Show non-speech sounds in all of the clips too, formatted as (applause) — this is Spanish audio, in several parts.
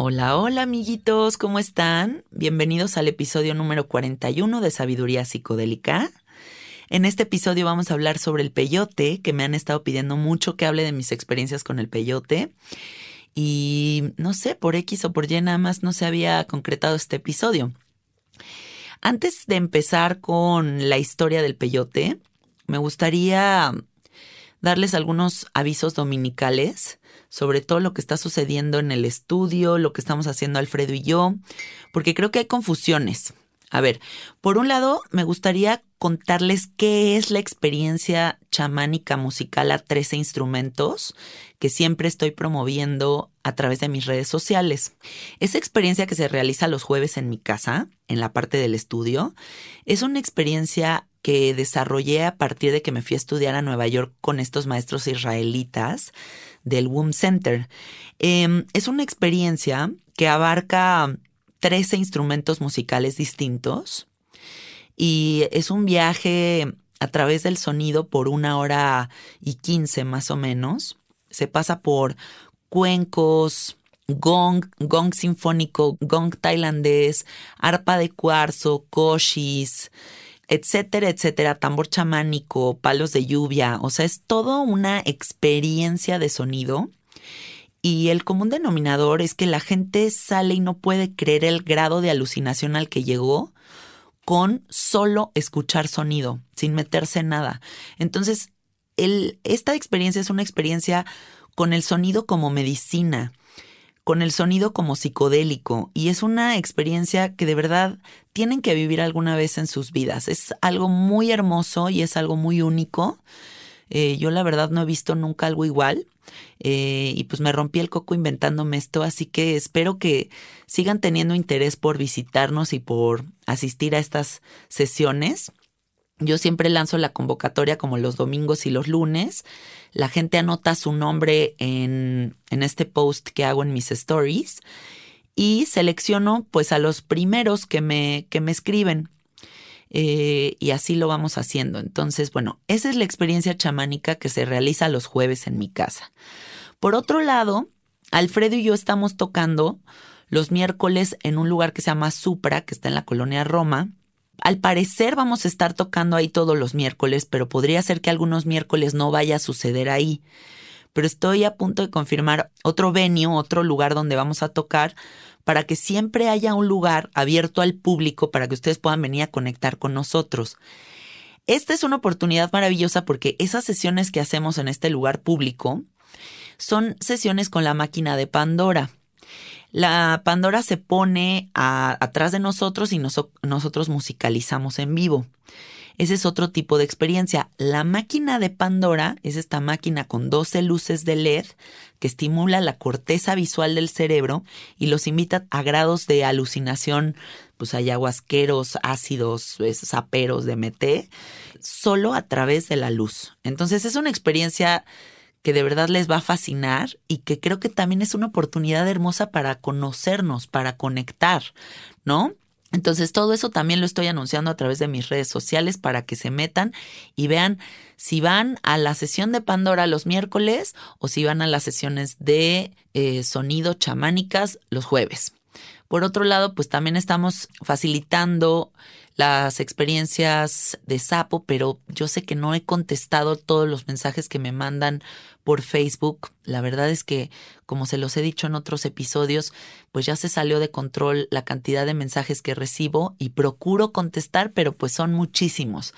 Hola, hola amiguitos, ¿cómo están? Bienvenidos al episodio número 41 de Sabiduría Psicodélica. En este episodio vamos a hablar sobre el peyote, que me han estado pidiendo mucho que hable de mis experiencias con el peyote. Y no sé, por X o por Y nada más no se había concretado este episodio. Antes de empezar con la historia del peyote, me gustaría darles algunos avisos dominicales sobre todo lo que está sucediendo en el estudio, lo que estamos haciendo Alfredo y yo, porque creo que hay confusiones. A ver, por un lado, me gustaría contarles qué es la experiencia chamánica musical a 13 instrumentos que siempre estoy promoviendo a través de mis redes sociales. Esa experiencia que se realiza los jueves en mi casa, en la parte del estudio, es una experiencia que desarrollé a partir de que me fui a estudiar a Nueva York con estos maestros israelitas del Womb Center. Em, es una experiencia que abarca 13 instrumentos musicales distintos y es un viaje a través del sonido por una hora y quince más o menos. Se pasa por cuencos, gong, gong sinfónico, gong tailandés, arpa de cuarzo, koshis, etcétera, etcétera, tambor chamánico, palos de lluvia, o sea, es toda una experiencia de sonido. Y el común denominador es que la gente sale y no puede creer el grado de alucinación al que llegó con solo escuchar sonido, sin meterse en nada. Entonces, el, esta experiencia es una experiencia con el sonido como medicina con el sonido como psicodélico y es una experiencia que de verdad tienen que vivir alguna vez en sus vidas. Es algo muy hermoso y es algo muy único. Eh, yo la verdad no he visto nunca algo igual eh, y pues me rompí el coco inventándome esto, así que espero que sigan teniendo interés por visitarnos y por asistir a estas sesiones. Yo siempre lanzo la convocatoria como los domingos y los lunes. La gente anota su nombre en, en este post que hago en mis stories y selecciono pues a los primeros que me, que me escriben. Eh, y así lo vamos haciendo. Entonces, bueno, esa es la experiencia chamánica que se realiza los jueves en mi casa. Por otro lado, Alfredo y yo estamos tocando los miércoles en un lugar que se llama Supra, que está en la colonia Roma. Al parecer vamos a estar tocando ahí todos los miércoles, pero podría ser que algunos miércoles no vaya a suceder ahí. Pero estoy a punto de confirmar otro venue, otro lugar donde vamos a tocar, para que siempre haya un lugar abierto al público para que ustedes puedan venir a conectar con nosotros. Esta es una oportunidad maravillosa porque esas sesiones que hacemos en este lugar público son sesiones con la máquina de Pandora. La Pandora se pone atrás de nosotros y nosotros musicalizamos en vivo. Ese es otro tipo de experiencia. La máquina de Pandora es esta máquina con 12 luces de LED que estimula la corteza visual del cerebro y los invita a grados de alucinación, pues ayahuasqueros, ácidos, saperos, DMT, solo a través de la luz. Entonces es una experiencia que de verdad les va a fascinar y que creo que también es una oportunidad hermosa para conocernos, para conectar, ¿no? Entonces todo eso también lo estoy anunciando a través de mis redes sociales para que se metan y vean si van a la sesión de Pandora los miércoles o si van a las sesiones de eh, sonido chamánicas los jueves. Por otro lado, pues también estamos facilitando las experiencias de sapo, pero yo sé que no he contestado todos los mensajes que me mandan por Facebook. La verdad es que, como se los he dicho en otros episodios, pues ya se salió de control la cantidad de mensajes que recibo y procuro contestar, pero pues son muchísimos.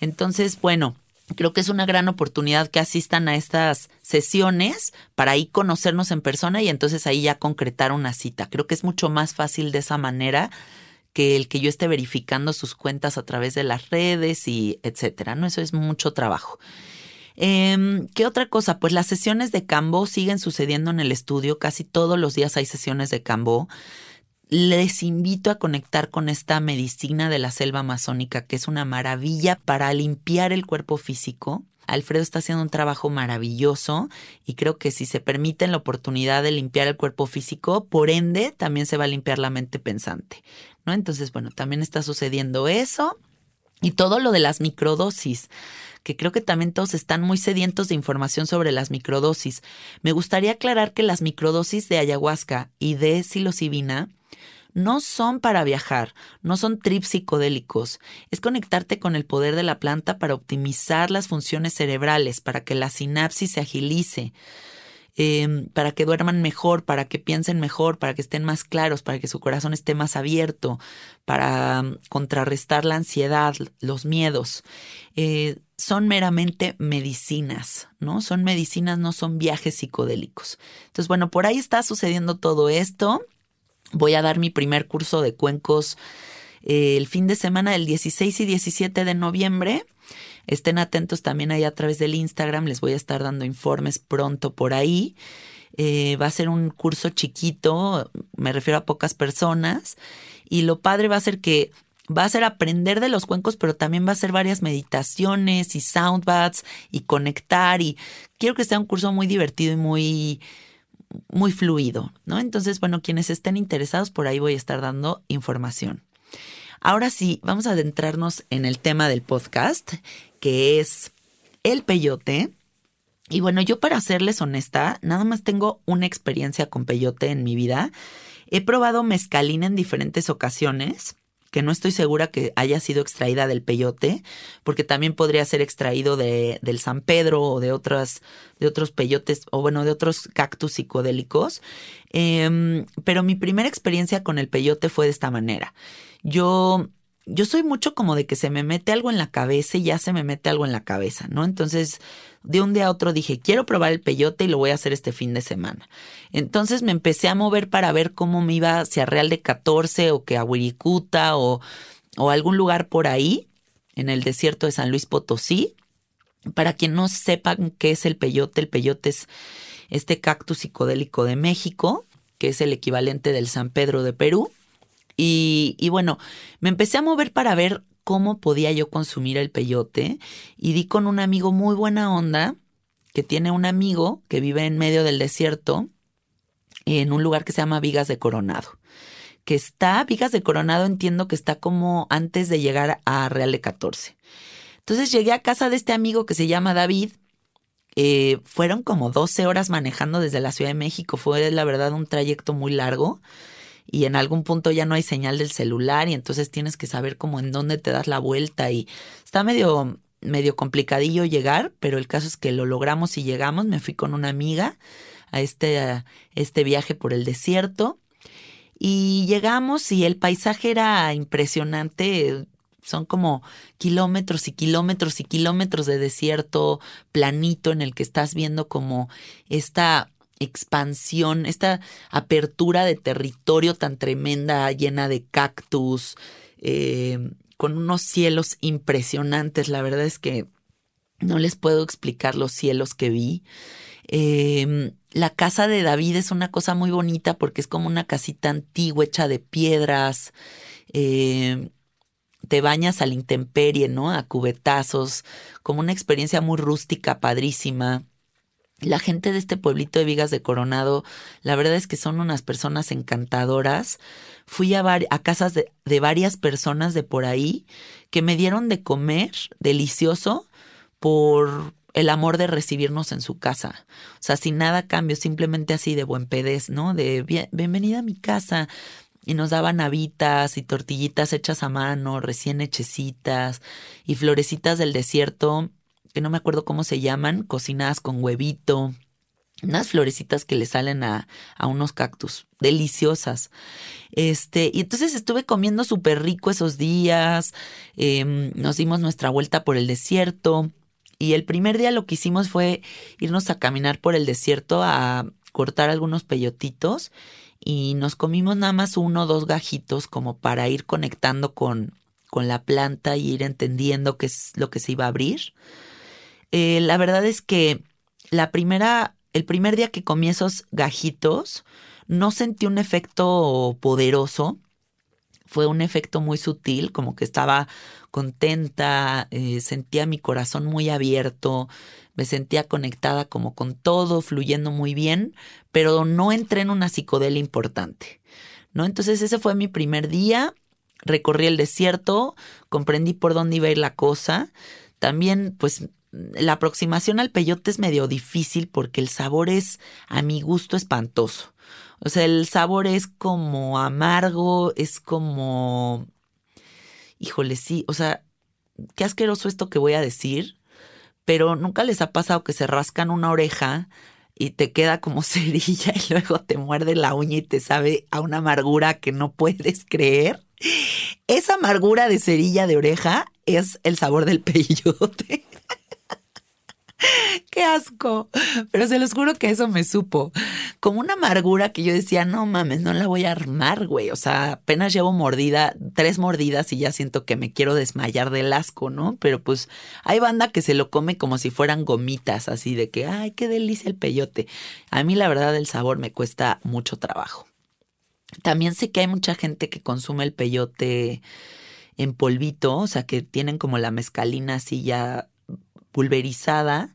Entonces, bueno, creo que es una gran oportunidad que asistan a estas sesiones para ahí conocernos en persona y entonces ahí ya concretar una cita. Creo que es mucho más fácil de esa manera que el que yo esté verificando sus cuentas a través de las redes y etcétera, ¿no? Eso es mucho trabajo. Em, ¿Qué otra cosa? Pues las sesiones de Cambo siguen sucediendo en el estudio, casi todos los días hay sesiones de Cambo. Les invito a conectar con esta medicina de la selva amazónica, que es una maravilla para limpiar el cuerpo físico. Alfredo está haciendo un trabajo maravilloso y creo que si se permiten la oportunidad de limpiar el cuerpo físico, por ende también se va a limpiar la mente pensante. ¿no? Entonces, bueno, también está sucediendo eso y todo lo de las microdosis que creo que también todos están muy sedientos de información sobre las microdosis. Me gustaría aclarar que las microdosis de ayahuasca y de psilocibina no son para viajar, no son trips psicodélicos, es conectarte con el poder de la planta para optimizar las funciones cerebrales, para que la sinapsis se agilice, em, para que duerman mejor, para que piensen mejor, para que estén más claros, para que su corazón esté más abierto, para mm, contrarrestar la ansiedad, los miedos. Eh, son meramente medicinas, ¿no? Son medicinas, no son viajes psicodélicos. Entonces, bueno, por ahí está sucediendo todo esto. Voy a dar mi primer curso de cuencos eh, el fin de semana del 16 y 17 de noviembre. Estén atentos también ahí a través del Instagram, les voy a estar dando informes pronto por ahí. Eh, va a ser un curso chiquito, me refiero a pocas personas, y lo padre va a ser que va a ser aprender de los cuencos, pero también va a ser varias meditaciones y soundbaths y conectar y quiero que sea un curso muy divertido y muy muy fluido, ¿no? Entonces, bueno, quienes estén interesados por ahí voy a estar dando información. Ahora sí, vamos a adentrarnos en el tema del podcast, que es el peyote. Y bueno, yo para serles honesta, nada más tengo una experiencia con peyote en mi vida. He probado mezcalina en diferentes ocasiones que no estoy segura que haya sido extraída del peyote, porque también podría ser extraído de, del San Pedro o de otras, de otros peyotes, o bueno, de otros cactus psicodélicos. Em, pero mi primera experiencia con el peyote fue de esta manera. Yo yo soy mucho como de que se me mete algo en la cabeza y ya se me mete algo en la cabeza, ¿no? Entonces, de un día a otro dije, quiero probar el peyote y lo voy a hacer este fin de semana. Entonces me empecé a mover para ver cómo me iba hacia Real de 14 o que a Huiricuta o, o algún lugar por ahí, en el desierto de San Luis Potosí. Para quien no sepan qué es el peyote, el peyote es este cactus psicodélico de México, que es el equivalente del San Pedro de Perú. Y, bueno, me empecé a mover para ver cómo podía yo consumir el peyote y di con un amigo muy buena onda que tiene un amigo que vive en medio del desierto en un lugar que se llama Vigas de Coronado. Que está, Vigas de Coronado entiendo que está como antes de llegar a Real de 14. Entonces llegué a casa de este amigo que se llama David. Eh, fueron como 12 horas manejando desde la Ciudad de México. Fue la verdad un trayecto muy largo y en algún punto ya no hay señal del celular y entonces tienes que saber cómo en dónde te das la vuelta y está medio medio complicadillo llegar, pero el caso es que lo logramos y llegamos. Me fui con una amiga a este, a este viaje por el desierto y llegamos y el paisaje era impresionante. Son como kilómetros y kilómetros y kilómetros de desierto planito en el que estás viendo como esta expansión, esta apertura de territorio tan tremenda, llena de cactus, eh, con unos cielos impresionantes. La verdad es que no les puedo explicar los cielos que vi. Em, la casa de David es una cosa muy bonita porque es como una casita antigua hecha de piedras. Em, te bañas a la intemperie, ¿no? A cubetazos, como una experiencia muy rústica, padrísima. La gente de este pueblito de Vigas de Coronado, la verdad es que son unas personas encantadoras. Fui a, a casas de, varias personas de por ahí que me dieron de comer delicioso por el amor de recibirnos en su casa. O sea, sin nada cambio, simplemente así de buen pedez, ¿no? De bienvenida a mi casa. Y nos daban habitas y tortillitas hechas a mano, recién hechecitas, y florecitas del desierto que no me acuerdo cómo se llaman, cocinadas con huevito, unas florecitas que le salen a, a unos cactus, deliciosas. Este, y entonces estuve comiendo súper rico esos días, em, nos dimos nuestra vuelta por el desierto. Y el primer día lo que hicimos fue irnos a caminar por el desierto a cortar algunos peyotitos y nos comimos nada más uno o dos gajitos como para ir conectando con, con la planta y ir entendiendo qué es lo que se iba a abrir. Eh, la verdad es que la primera, el primer día que comí esos gajitos, no sentí un efecto poderoso. Fue un efecto muy sutil, como que estaba contenta, eh, sentía mi corazón muy abierto, me sentía conectada como con todo, fluyendo muy bien, pero no entré en una psicodelia importante. ¿no? Entonces ese fue mi primer día, recorrí el desierto, comprendí por dónde iba a ir la cosa. También, pues la aproximación al peyote es medio difícil porque el sabor es a mi gusto espantoso. O sea, el sabor es como amargo, es como... Híjole, sí, o sea, qué asqueroso esto que voy a decir, pero nunca les ha pasado que se rascan una oreja y te queda como (laughs) cerilla y luego te muerde la uña y te sabe a una amargura que no puedes creer. Esa amargura de cerilla de oreja es el sabor del peyote. ¡Qué asco! Pero se los juro que eso me supo. Como una amargura que yo decía, no mames, no la voy a armar, güey. O sea, apenas llevo mordida, tres mordidas y ya siento que me quiero desmayar del asco, ¿no? Pero pues hay banda que se lo come como si fueran gomitas, así de que, ay, qué delicia el peyote. A mí la verdad el sabor me cuesta mucho trabajo. También sé que hay mucha gente que consume el peyote en polvito, o sea, que tienen como la mezcalina así ya pulverizada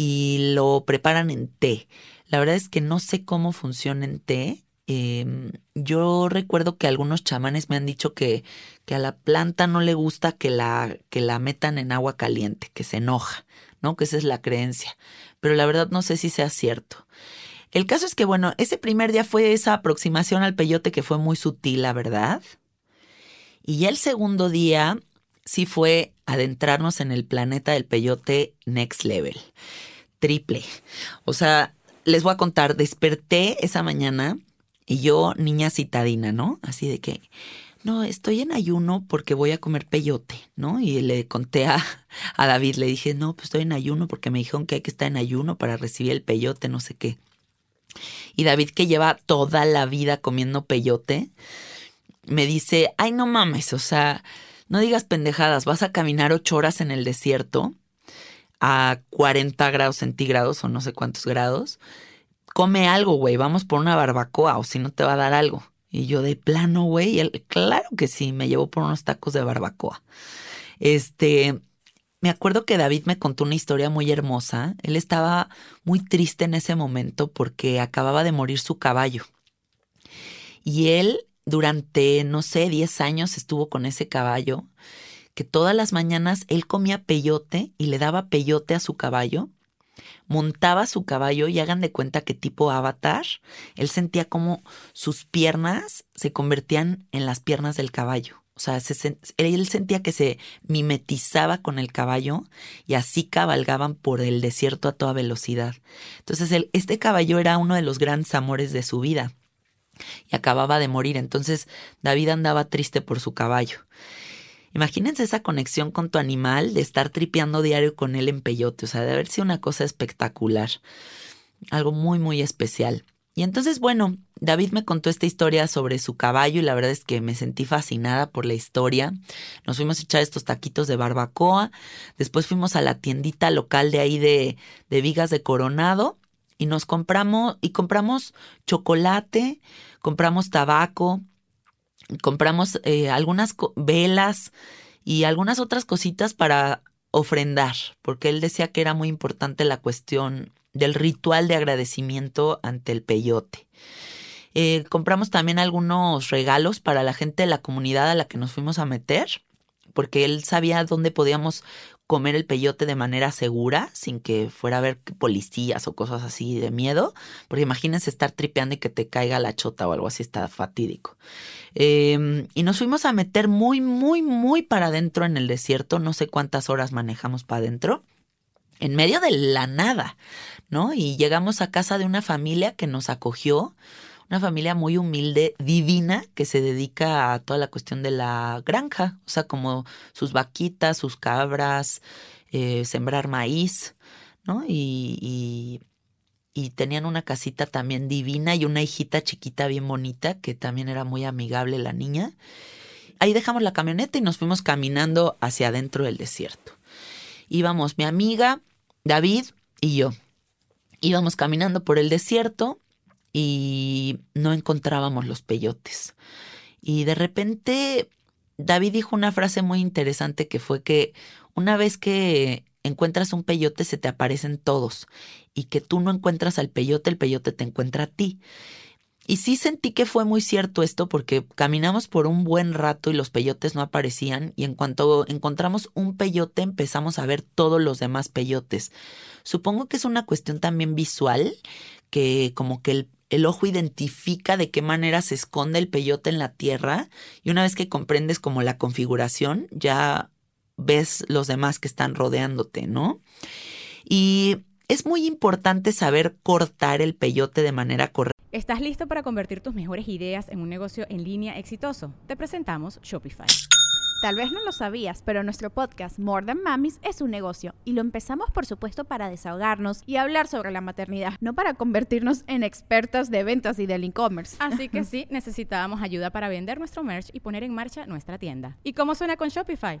y lo preparan en té. La verdad es que no sé cómo funciona en té. Em, yo recuerdo que algunos chamanes me han dicho que, que, a la planta no le gusta que la, que la metan en agua caliente, que se enoja, ¿no? Que esa es la creencia. Pero la verdad no sé si sea cierto. El caso es que, bueno, ese primer día fue esa aproximación al peyote que fue muy sutil, la verdad. Y ya el segundo día sí fue adentrarnos en el planeta del peyote next level. Triple. O sea, les voy a contar, desperté esa mañana y yo, niña citadina, ¿no? Así de que, no, estoy en ayuno porque voy a comer peyote, ¿no? Y le conté a, a David, le dije, no, pues estoy en ayuno porque me dijeron que hay que estar en ayuno para recibir el peyote, no sé qué. Y David, que lleva toda la vida comiendo peyote, me dice, ay, no mames, o sea, no digas pendejadas, vas a caminar ocho horas en el desierto a 40 grados centígrados o no sé cuántos grados. Come algo, güey, vamos por una barbacoa o si no te va a dar algo. Y yo de plano, güey, claro que sí, me llevó por unos tacos de barbacoa. Este, me acuerdo que David me contó una historia muy hermosa. Él estaba muy triste en ese momento porque acababa de morir su caballo. Y él durante, no sé, 10 años estuvo con ese caballo, que todas las mañanas él comía peyote y le daba peyote a su caballo, montaba su caballo y hagan de cuenta que tipo avatar, él sentía como sus piernas se convertían en las piernas del caballo. O sea, él sentía que se mimetizaba con el caballo y así cabalgaban por el desierto a toda velocidad. Entonces, este caballo era uno de los grandes amores de su vida y acababa de morir. Entonces, David andaba triste por su caballo. Imagínense esa conexión con tu animal de estar tripeando diario con él en peyote. O sea, de haber sido una cosa espectacular. Algo muy, muy especial. Y entonces, bueno, David me contó esta historia sobre su caballo y la verdad es que me sentí fascinada por la historia. Nos fuimos a echar estos taquitos de barbacoa, después fuimos a la tiendita local de ahí de, de Vigas de Coronado y nos compramos y compramos chocolate, compramos tabaco, compramos eh, algunas velas y algunas otras cositas para ofrendar, porque él decía que era muy importante la cuestión del ritual de agradecimiento ante el peyote. Eh, compramos también algunos regalos para la gente de la comunidad a la que nos fuimos a meter, porque él sabía dónde podíamos comer el peyote de manera segura, sin que fuera a haber policías o cosas así de miedo, porque imagínense estar tripeando y que te caiga la chota o algo así, está fatídico. Em, y nos fuimos a meter muy, muy, muy para adentro en el desierto, no sé cuántas horas manejamos para adentro en medio de la nada, ¿no? Y llegamos a casa de una familia que nos acogió, una familia muy humilde, divina, que se dedica a toda la cuestión de la granja, o sea, como sus vaquitas, sus cabras, eh, sembrar maíz, ¿no? Y, y, y tenían una casita también divina y una hijita chiquita bien bonita, que también era muy amigable la niña. Ahí dejamos la camioneta y nos fuimos caminando hacia adentro del desierto. Íbamos mi amiga, David y yo. Íbamos caminando por el desierto y no encontrábamos los peyotes. Y de repente David dijo una frase muy interesante que fue que una vez que encuentras un peyote se te aparecen todos y que tú no encuentras al peyote, el peyote te encuentra a ti. Y sí sentí que fue muy cierto esto porque caminamos por un buen rato y los peyotes no aparecían y en cuanto encontramos un peyote empezamos a ver todos los demás peyotes. Supongo que es una cuestión también visual, que como que el, ojo identifica de qué manera se esconde el peyote en la tierra y una vez que comprendes como la configuración ya ves los demás que están rodeándote, ¿no? Y es muy importante saber cortar el peyote de manera correcta ¿Estás listo para convertir tus mejores ideas en un negocio en línea exitoso? Te presentamos Shopify. Tal vez no lo sabías, pero nuestro podcast More Than Mamis es un negocio y lo empezamos por supuesto para desahogarnos y hablar sobre la maternidad, no para convertirnos en expertas de ventas y del e-commerce. Así que (laughs) sí, necesitábamos ayuda para vender nuestro merch y poner en marcha nuestra tienda. ¿Y cómo suena con Shopify?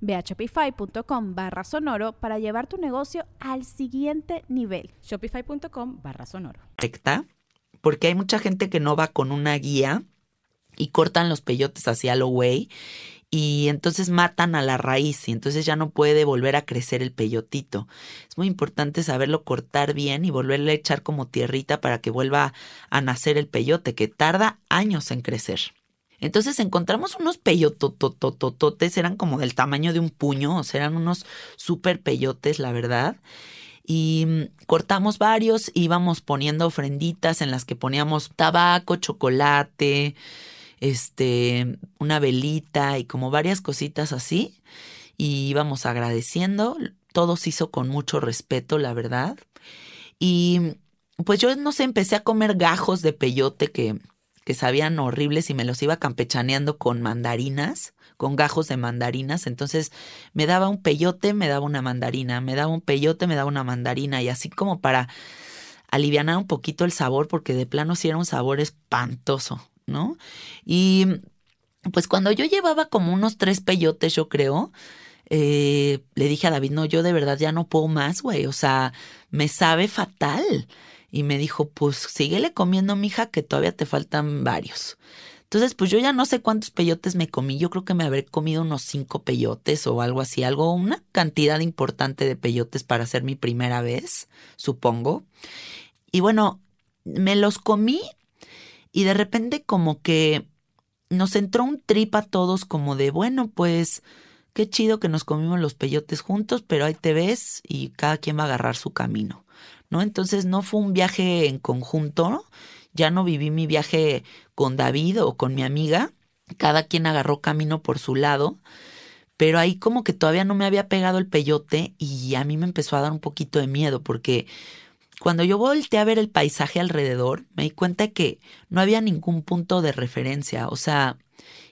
Ve a shopify.com barra sonoro para llevar tu negocio al siguiente nivel. Shopify.com barra sonoro. Porque hay mucha gente que no va con una guía y cortan los peyotes hacia lo güey y entonces matan a la raíz y entonces ya no puede volver a crecer el peyotito. Es muy importante saberlo cortar bien y volverle a echar como tierrita para que vuelva a nacer el peyote, que tarda años en crecer. Entonces encontramos unos peyotototototes, eran como del tamaño de un puño, o sea, eran unos súper peyotes, la verdad. Y mm, cortamos varios, íbamos poniendo ofrenditas en las que poníamos tabaco, chocolate, este, una velita y como varias cositas así. Y íbamos agradeciendo. Todo se hizo con mucho respeto, la verdad. Y pues yo no sé, empecé a comer gajos de peyote que que sabían horribles y me los iba campechaneando con mandarinas, con gajos de mandarinas. Entonces me daba un peyote, me daba una mandarina, me daba un peyote, me daba una mandarina y así como para aliviar un poquito el sabor porque de plano sí era un sabor espantoso, ¿no? Y pues cuando yo llevaba como unos tres peyotes, yo creo, eh, le dije a David, no, yo de verdad ya no puedo más, güey, o sea, me sabe fatal. Y me dijo, pues síguele comiendo, mija, que todavía te faltan varios. Entonces, pues yo ya no sé cuántos peyotes me comí. Yo creo que me habré comido unos cinco peyotes o algo así, algo, una cantidad importante de peyotes para hacer mi primera vez, supongo. Y bueno, me los comí y de repente como que nos entró un trip a todos como de, bueno, pues qué chido que nos comimos los peyotes juntos, pero ahí te ves y cada quien va a agarrar su camino, ¿no? Entonces no fue un viaje en conjunto, ya no viví mi viaje con David o con mi amiga, cada quien agarró camino por su lado, pero ahí como que todavía no me había pegado el peyote y a mí me empezó a dar un poquito de miedo porque cuando yo volteé a ver el paisaje alrededor, me di cuenta que no había ningún punto de referencia. O sea,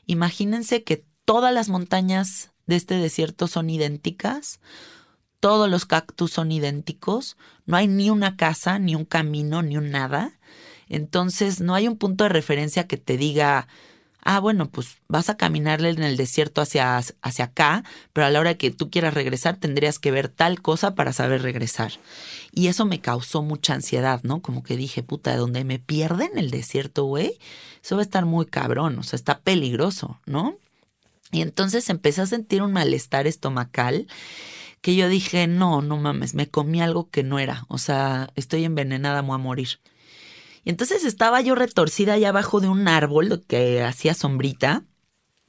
imagínense que todas las montañas de este desierto son idénticas, todos los cactus son idénticos, no hay ni una casa, ni un camino, ni un nada. Entonces no hay un punto de referencia que te diga, ah, bueno, pues vas a caminarle en el desierto hacia, hacia acá, pero a la hora que tú quieras regresar tendrías que ver tal cosa para saber regresar. Y eso me causó mucha ansiedad, ¿no? Como que dije, puta, de donde me pierden el desierto, güey, eso va a estar muy cabrón, o sea, está peligroso, ¿no? Y entonces empecé a sentir un malestar estomacal que yo dije, no, no mames, me comí algo que no era, o sea, estoy envenenada, voy a morir. Y entonces estaba yo retorcida allá abajo de un árbol que hacía sombrita,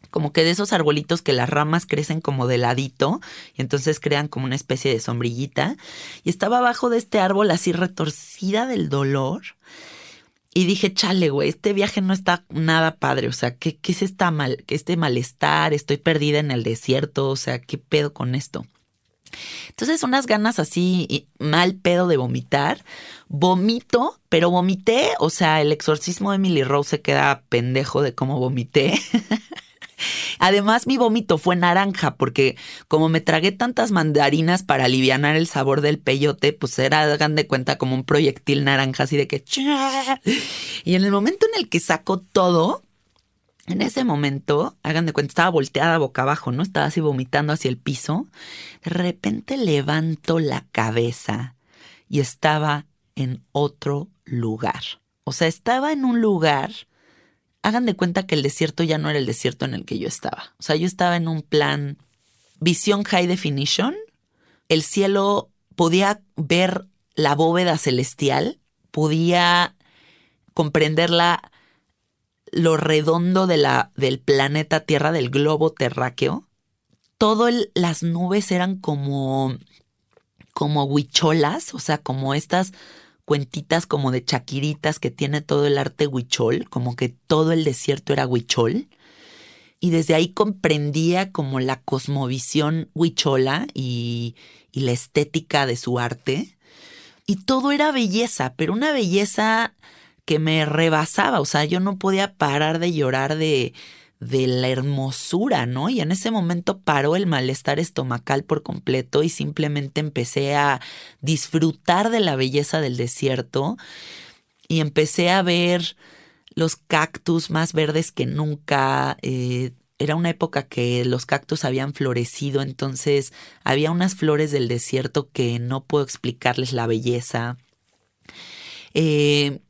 como que de esos arbolitos que las ramas crecen como de ladito y entonces crean como una especie de sombrillita. Y estaba abajo de este árbol así retorcida del dolor. Y dije, chale, güey, este viaje no está nada padre. O sea, ¿qué, qué es esta mal, este malestar? Estoy perdida en el desierto. O sea, ¿qué pedo con esto? Entonces, unas ganas así mal pedo de vomitar. Vomito, pero vomité. O sea, el exorcismo de Emily Rose se queda pendejo de cómo vomité. (laughs) Además, mi vómito fue naranja, porque como me tragué tantas mandarinas para aliviar el sabor del peyote, pues era, hagan de cuenta, como un proyectil naranja, así de que. Y en el momento en el que saco todo, en ese momento, hagan de cuenta, estaba volteada boca abajo, ¿no? Estaba así vomitando hacia el piso. De repente levanto la cabeza y estaba en otro lugar. O sea, estaba en un lugar. Hagan de cuenta que el desierto ya no era el desierto en el que yo estaba. O sea, yo estaba en un plan visión high definition. El cielo podía ver la bóveda celestial, podía comprenderla lo redondo de la, del planeta Tierra, del globo terráqueo, todas las nubes eran como, como huicholas, o sea, como estas cuentitas como de chaquiritas que tiene todo el arte huichol, como que todo el desierto era huichol. Y desde ahí comprendía como la cosmovisión huichola y, y la estética de su arte. Y todo era belleza, pero una belleza que me rebasaba, o sea, yo no podía parar de llorar de, de la hermosura, ¿no? Y en ese momento paró el malestar estomacal por completo y simplemente empecé a disfrutar de la belleza del desierto y empecé a ver los cactus más verdes que nunca. Eh, era una época que los cactus habían florecido, entonces había unas flores del desierto que no puedo explicarles la belleza. Eh,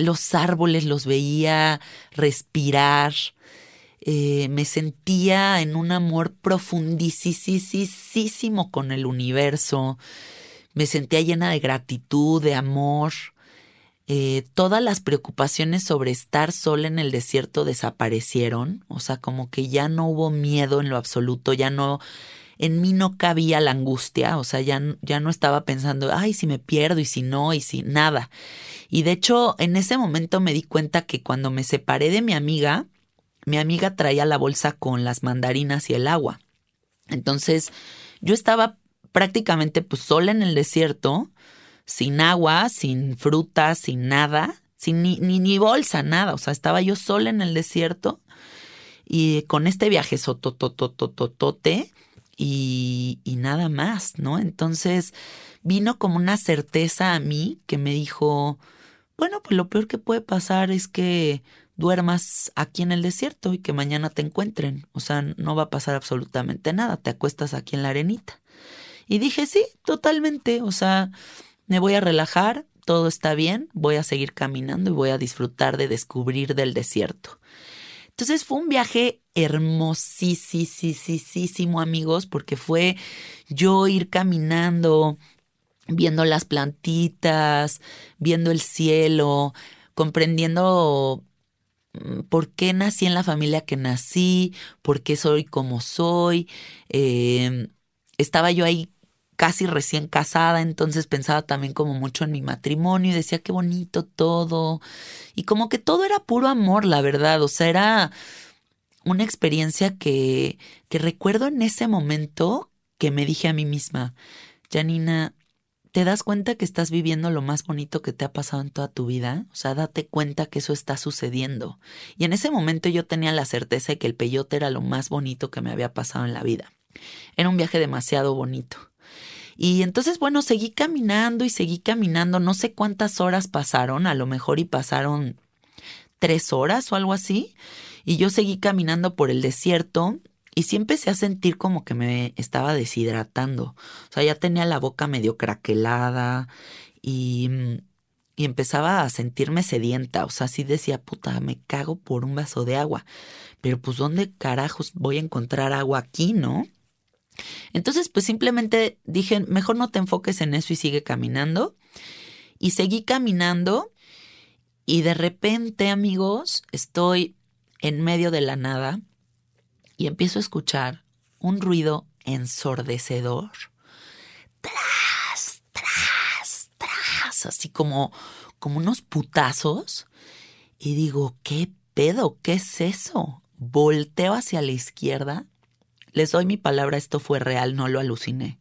los árboles los veía respirar, eh, me sentía en un amor profundísimo con el universo, me sentía llena de gratitud, de amor. Eh, todas las preocupaciones sobre estar sola en el desierto desaparecieron, o sea, como que ya no hubo miedo en lo absoluto, ya no, en mí no cabía la angustia, o sea, ya, ya no estaba pensando, ay, si me pierdo y si no, y si nada. Y de hecho, en ese momento me di cuenta que cuando me separé de mi amiga, mi amiga traía la bolsa con las mandarinas y el agua. Entonces, yo estaba prácticamente pues sola en el desierto, sin agua, sin fruta, sin nada, sin ni, ni, ni bolsa, nada. O sea, estaba yo sola en el desierto y con este viaje sotototototote y, nada más, ¿no? Entonces vino como una certeza a mí que me dijo, bueno, pues lo peor que puede pasar es que duermas aquí en el desierto y que mañana te encuentren. O sea, no va a pasar absolutamente nada, te acuestas aquí en la arenita. Y dije, sí, totalmente, o sea, me voy a relajar, todo está bien, voy a seguir caminando y voy a disfrutar de descubrir del desierto. Entonces fue un viaje hermosísimo, amigos, porque fue yo ir caminando, viendo las plantitas, viendo el cielo, comprendiendo mm, por qué nací en la familia que nací, por qué soy como soy. Em, estaba yo ahí casi recién casada, entonces pensaba también como mucho en mi matrimonio y decía qué bonito todo. Y como que todo era puro amor, la verdad. O sea, era una experiencia que, que recuerdo en ese momento que me dije a mí misma, Janina, ¿te das cuenta que estás viviendo lo más bonito que te ha pasado en toda tu vida? O sea, date cuenta que eso está sucediendo. Y en ese momento yo tenía la certeza de que el peyote era lo más bonito que me había pasado en la vida. Era un viaje demasiado bonito. Y entonces, bueno, seguí caminando y seguí caminando. No sé cuántas horas pasaron, a lo mejor y pasaron tres horas o algo así. Y yo seguí caminando por el desierto y sí empecé a sentir como que me estaba deshidratando. O sea, ya tenía la boca medio craquelada y, y empezaba a sentirme sedienta. O sea, sí decía, puta, me cago por un vaso de agua. Pero pues, ¿dónde carajos voy a encontrar agua aquí, no? Entonces, pues simplemente dije, mejor no te enfoques en eso y sigue caminando. Y seguí caminando y de repente, amigos, estoy en medio de la nada y empiezo a escuchar un ruido ensordecedor. Tras, tras, tras, así como, como unos putazos. Y digo, ¿qué pedo? ¿Qué es eso? Volteo hacia la izquierda les doy mi palabra, esto fue real, no lo aluciné.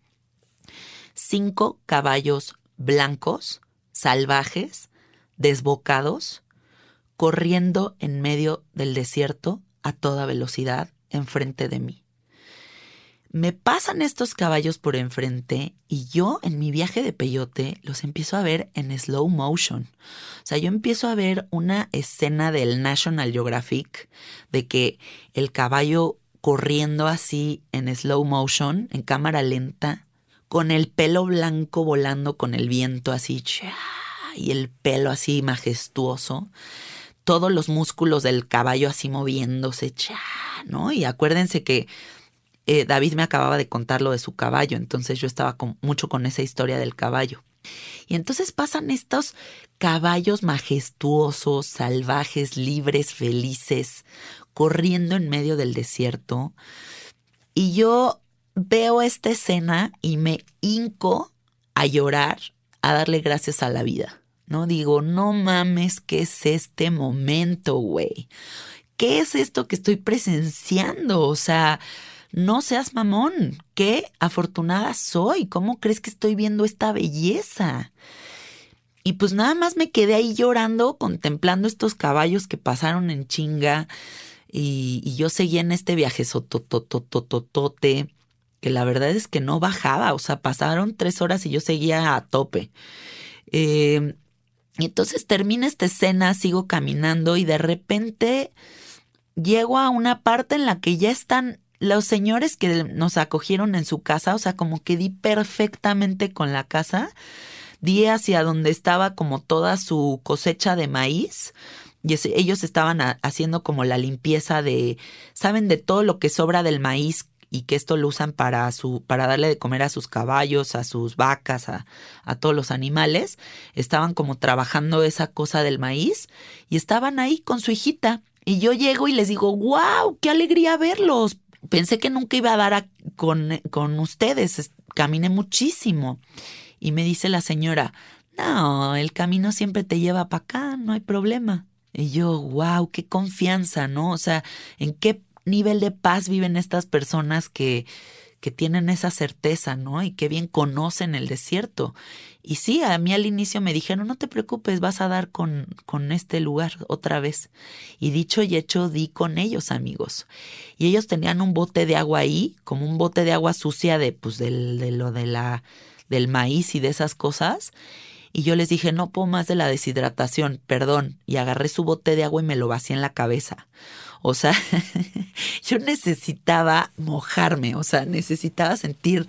Cinco caballos blancos, salvajes, desbocados, corriendo en medio del desierto a toda velocidad enfrente de mí. Me pasan estos caballos por enfrente y yo en mi viaje de peyote los empiezo a ver en slow motion. O sea, yo empiezo a ver una escena del National Geographic de que el caballo corriendo así en slow motion, en cámara lenta, con el pelo blanco volando con el viento así, y el pelo así majestuoso, todos los músculos del caballo así moviéndose, ¿no? Y acuérdense que eh, David me acababa de contar lo de su caballo, entonces yo estaba con, mucho con esa historia del caballo. Y entonces pasan estos caballos majestuosos, salvajes, libres, felices, corriendo en medio del desierto. Y yo veo esta escena y me hinco a llorar, a darle gracias a la vida. ¿No? Digo, no mames, ¿qué es este momento, güey? ¿Qué es esto que estoy presenciando? O sea, no seas mamón. Qué afortunada soy. ¿Cómo crees que estoy viendo esta belleza? Y pues nada más me quedé ahí llorando, contemplando estos caballos que pasaron en chinga, y, yo seguía en este viaje sotototototote, que la verdad es que no bajaba, o sea, pasaron tres horas y yo seguía a tope. Em, y entonces termina esta escena, sigo caminando y de repente llego a una parte en la que ya están los señores que nos acogieron en su casa, o sea, como que di perfectamente con la casa, di hacia donde estaba como toda su cosecha de maíz y ellos estaban haciendo como la limpieza de, saben, de todo lo que sobra del maíz y que esto lo usan para su, para darle de comer a sus caballos, a sus vacas, a, a todos los animales. Estaban como trabajando esa cosa del maíz y estaban ahí con su hijita. Y yo llego y les digo, wow, qué alegría verlos. Pensé que nunca iba a dar con, con ustedes. Caminé muchísimo. Y me dice la señora, no, el camino siempre te lleva para acá, no hay problema. Y yo, wow, qué confianza, ¿no? O sea, ¿en qué nivel de paz viven estas personas que, que tienen esa certeza, ¿no? Y que bien conocen el desierto. Y sí, a mí al inicio me dijeron, no te preocupes, vas a dar con, con este lugar otra vez. Y dicho y hecho, di con ellos, amigos. Y ellos tenían un bote de agua ahí, como un bote de agua sucia de, pues, de lo de la, del maíz y de esas cosas. Y yo les dije, no puedo más de la deshidratación, perdón. Y agarré su bote de agua y me lo vacié en la cabeza. O sea, (laughs) yo necesitaba mojarme, o sea, necesitaba sentir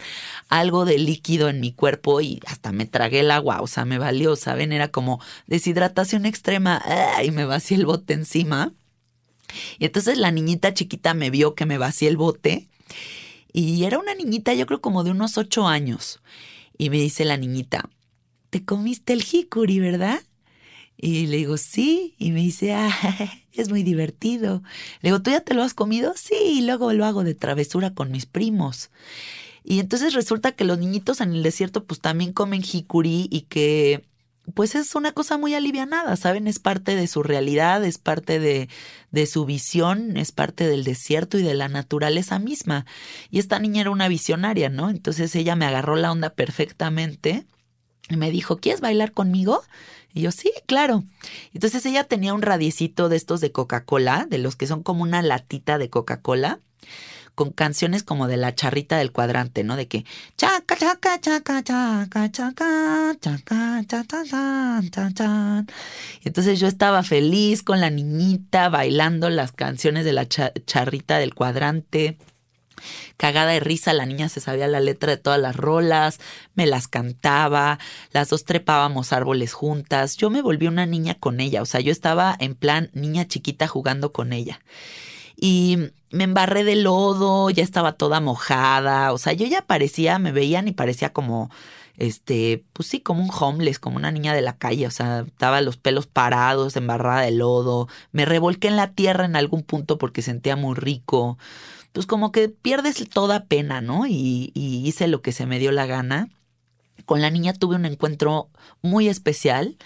algo de líquido en mi cuerpo y hasta me tragué el agua, o sea, me valió, ¿saben? Era como deshidratación extrema y me vacié el bote encima. Y entonces la niñita chiquita me vio que me vacié el bote y era una niñita, yo creo como de unos ocho años. Y me dice la niñita, te comiste el jicuri, ¿verdad? Y le digo, sí. Y me dice, ah, (laughs) es muy divertido. Le digo, ¿tú ya te lo has comido? Sí, y luego lo hago de travesura con mis primos. Y entonces resulta que los niñitos en el desierto pues también comen jicuri y que pues es una cosa muy alivianada, ¿saben? Es parte de su realidad, es parte de, de su visión, es parte del desierto y de la naturaleza misma. Y esta niña era una visionaria, ¿no? Entonces ella me agarró la onda perfectamente y me dijo, ¿quieres bailar conmigo? Y yo, sí, claro. Entonces ella tenía un radiecito de estos de Coca-Cola, de los que son como una latita de Coca-Cola, con canciones como de la charrita del cuadrante, ¿no? De que chaca, chaca, chaca, chaca, chaca, chaca, chaca, Entonces yo estaba feliz con la niñita bailando las canciones de la charrita del cuadrante cagada de risa, la niña se sabía la letra de todas las rolas, me las cantaba, las dos trepábamos árboles juntas, yo me volví una niña con ella, o sea, yo estaba en plan niña chiquita jugando con ella. Y me embarré de lodo, ya estaba toda mojada, o sea, yo ya parecía, me veían y parecía como este, pues sí, como un homeless, como una niña de la calle, o sea, estaba los pelos parados, embarrada de lodo, me revolqué en la tierra en algún punto porque sentía muy rico, pues como que pierdes toda pena, ¿no? Y, hice lo que se me dio la gana. Con la niña tuve un encuentro muy especial.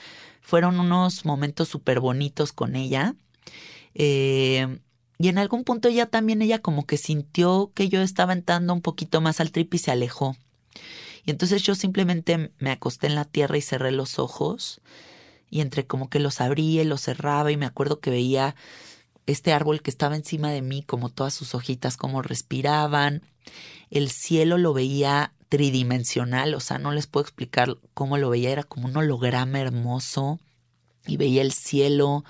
Fueron unos momentos súper bonitos con ella. Eh, y en algún punto ya también ella como que sintió que yo estaba entrando un poquito más al trip y se alejó. Y entonces yo simplemente me acosté en la tierra y cerré los ojos. Y entre como que los abría y los cerraba y me acuerdo que veía este árbol que estaba encima de mí, como todas sus hojitas, como respiraban. El cielo lo veía tridimensional, o sea, no les puedo explicar cómo lo veía, era como un holograma hermoso y veía el cielo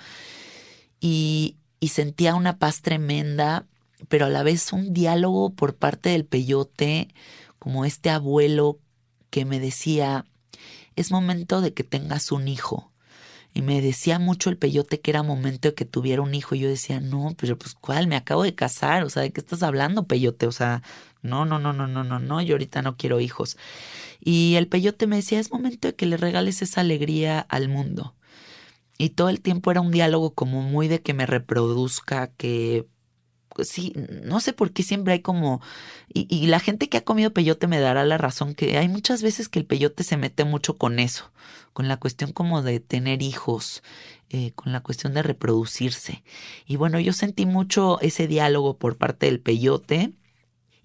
y, y sentía una paz tremenda, pero a la vez un diálogo por parte del peyote, como este abuelo que me decía, es momento de que tengas un hijo. Y me decía mucho el peyote que era momento de que tuviera un hijo. Y yo decía, no, pero pues cuál, me acabo de casar. O sea, ¿de qué estás hablando, peyote? O sea, no, no, no, no, no, no, no, yo ahorita no quiero hijos. Y el peyote me decía, es momento de que le regales esa alegría al mundo. Y todo el tiempo era un diálogo como muy de que me reproduzca, que sí, no sé por qué siempre hay como, y, la gente que ha comido peyote me dará la razón, que hay muchas veces que el peyote se mete mucho con eso, con la cuestión como de tener hijos, eh, con la cuestión de reproducirse. Y bueno, yo sentí mucho ese diálogo por parte del peyote.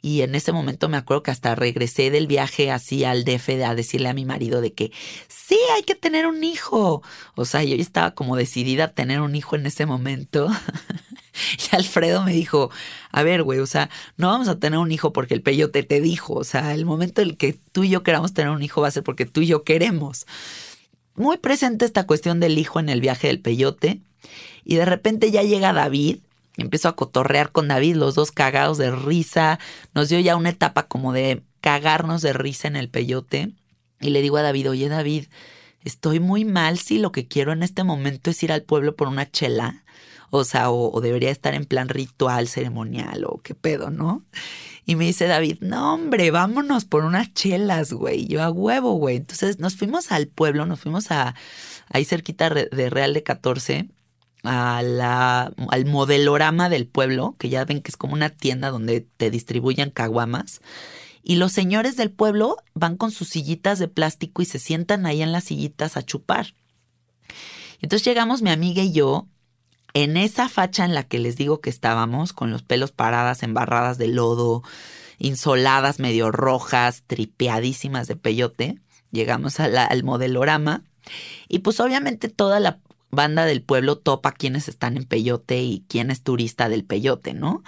Y en ese momento me acuerdo que hasta regresé del viaje así al DF a decirle a mi marido de que sí, hay que tener un hijo. O sea, yo estaba como decidida a tener un hijo en ese momento. (laughs) (laughs) Y Alfredo me dijo, a ver, güey, o sea, no vamos a tener un hijo porque el peyote te dijo, o sea, el momento en el que tú y yo queramos tener un hijo va a ser porque tú y yo queremos. Muy presente esta cuestión del hijo en el viaje del peyote. Y de repente ya llega David, empiezo a cotorrear con David, los dos cagados de risa. Nos dio ya una etapa como de cagarnos de risa en el peyote. Y le digo a David, oye David, estoy muy mal si lo que quiero en este momento es ir al pueblo por una chela. O sea, o, debería estar en plan ritual, ceremonial, o qué pedo, ¿no? Y me dice David, no, hombre, vámonos por unas chelas, güey. Yo a huevo, güey. Entonces nos fuimos al pueblo, nos fuimos a ahí cerquita de Real de 14, a la, al modelorama del pueblo, que ya ven que es como una tienda donde te distribuyen caguamas. Y los señores del pueblo van con sus sillitas de plástico y se sientan ahí en las sillitas a chupar. Entonces llegamos mi amiga y yo en esa facha en la que les digo que estábamos, con los pelos paradas, embarradas de lodo, insoladas, medio rojas, tripeadísimas de peyote. Llegamos al modelorama y pues obviamente toda la banda del pueblo topa quiénes están en peyote y quién es turista del peyote, ¿no?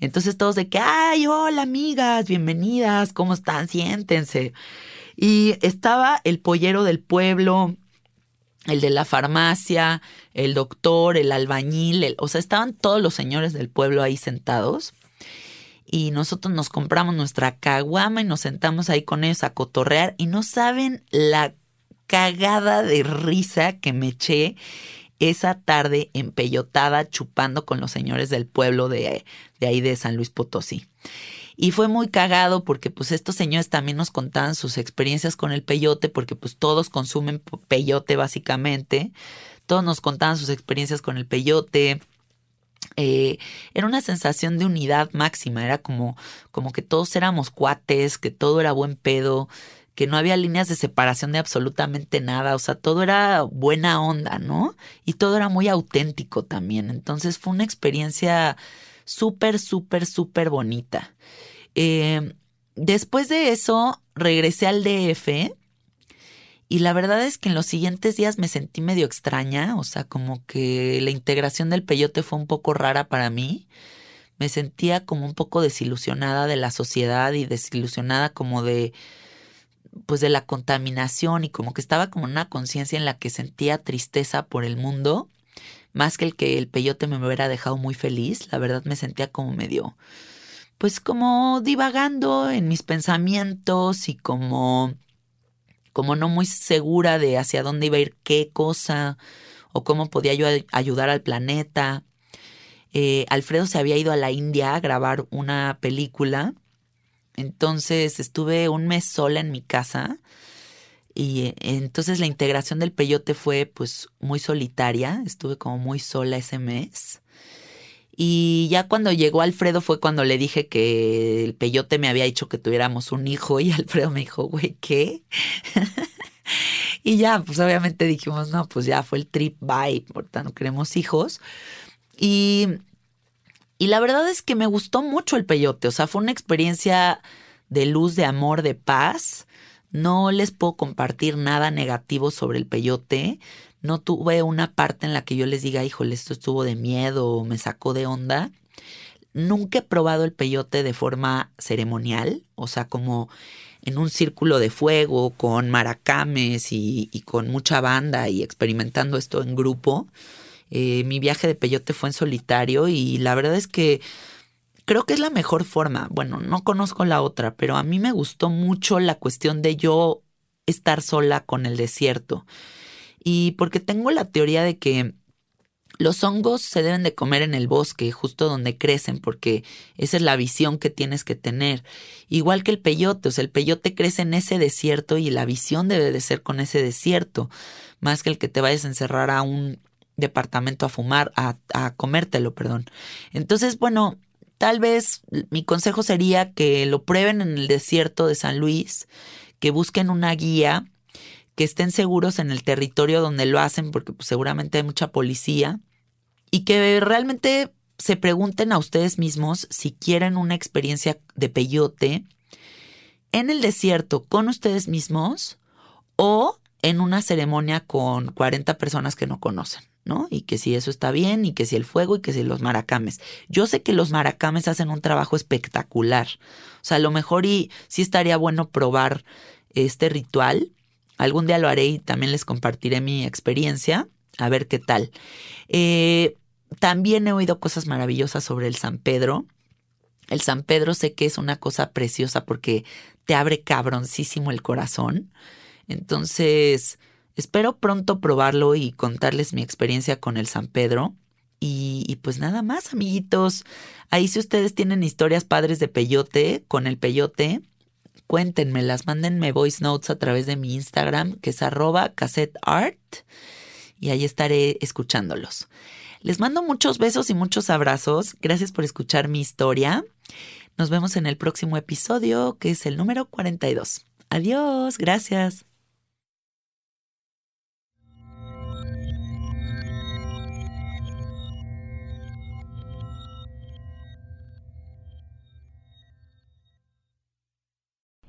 Entonces todos de que, ay, hola amigas, bienvenidas, ¿cómo están? Siéntense. Y estaba el pollero del pueblo, el de la farmacia, el doctor, el albañil, o sea, estaban todos los señores del pueblo ahí sentados. Y nosotros nos compramos nuestra caguama y nos sentamos ahí con ellos a cotorrear y no saben la cagada de risa que me eché esa tarde empellotada chupando con los señores del pueblo de, de ahí de San Luis Potosí. Y fue muy cagado porque pues estos señores también nos contaban sus experiencias con el peyote porque pues todos consumen peyote básicamente. Todos nos contaban sus experiencias con el peyote. Eh, era una sensación de unidad máxima, era como, como que todos éramos cuates, que todo era buen pedo, que no había líneas de separación de absolutamente nada, o sea, todo era buena onda, ¿no? Y todo era muy auténtico también, entonces fue una experiencia súper, súper, súper bonita. Eh, después de eso, regresé al DF y la verdad es que en los siguientes días me sentí medio extraña, o sea, como que la integración del peyote fue un poco rara para mí. Me sentía como un poco desilusionada de la sociedad y desilusionada como de pues de la contaminación y como que estaba como una conciencia en la que sentía tristeza por el mundo, más que el que el peyote me hubiera dejado muy feliz, la verdad me sentía como medio, pues como divagando en mis pensamientos y como, como no muy segura de hacia dónde iba a ir qué cosa o cómo podía yo ayudar al planeta. Eh, Alfredo se había ido a la India a grabar una película entonces estuve un mes sola en mi casa y eh, entonces la integración del peyote fue pues muy solitaria, estuve como muy sola ese mes. Y ya cuando llegó Alfredo fue cuando le dije que el peyote me había dicho que tuviéramos un hijo y Alfredo me dijo, güey, ¿qué? (laughs) y ya, pues obviamente dijimos, no, pues ya fue el trip, bye, ahorita no queremos hijos. Y y la verdad es que me gustó mucho el peyote, o sea, fue una experiencia de luz, de amor, de paz. No les puedo compartir nada negativo sobre el peyote. No tuve una parte en la que yo les diga, híjole, esto estuvo de miedo me sacó de onda. Nunca he probado el peyote de forma ceremonial, o sea, como en un círculo de fuego, con maracames y, y con mucha banda y experimentando esto en grupo. Eh, mi viaje de peyote fue en solitario y la verdad es que creo que es la mejor forma. Bueno, no conozco la otra, pero a mí me gustó mucho la cuestión de yo estar sola con el desierto. Y porque tengo la teoría de que los hongos se deben de comer en el bosque, justo donde crecen, porque esa es la visión que tienes que tener. Igual que el peyote, o sea, el peyote crece en ese desierto y la visión debe de ser con ese desierto, más que el que te vayas a encerrar a un departamento a fumar, a, a comértelo, perdón. Entonces, bueno, tal vez mi consejo sería que lo prueben en el desierto de San Luis, que busquen una guía, que estén seguros en el territorio donde lo hacen, porque pues, seguramente hay mucha policía, y que realmente se pregunten a ustedes mismos si quieren una experiencia de peyote en el desierto con ustedes mismos o en una ceremonia con 40 personas que no conocen. ¿no? Y que si eso está bien, y que si el fuego, y que si los maracames. Yo sé que los maracames hacen un trabajo espectacular. O sea, a lo mejor y sí estaría bueno probar este ritual. Algún día lo haré y también les compartiré mi experiencia, a ver qué tal. Eh, también he oído cosas maravillosas sobre el San Pedro. El San Pedro sé que es una cosa preciosa porque te abre cabroncísimo el corazón. Entonces, Espero pronto probarlo y contarles mi experiencia con el San Pedro. Y, pues nada más, amiguitos. Ahí si ustedes tienen historias padres de peyote, con el peyote, cuéntenmelas, mándenme voice notes a través de mi Instagram, que es arroba cassetteart, y ahí estaré escuchándolos. Les mando muchos besos y muchos abrazos. Gracias por escuchar mi historia. Nos vemos en el próximo episodio, que es el número 42. Adiós, gracias.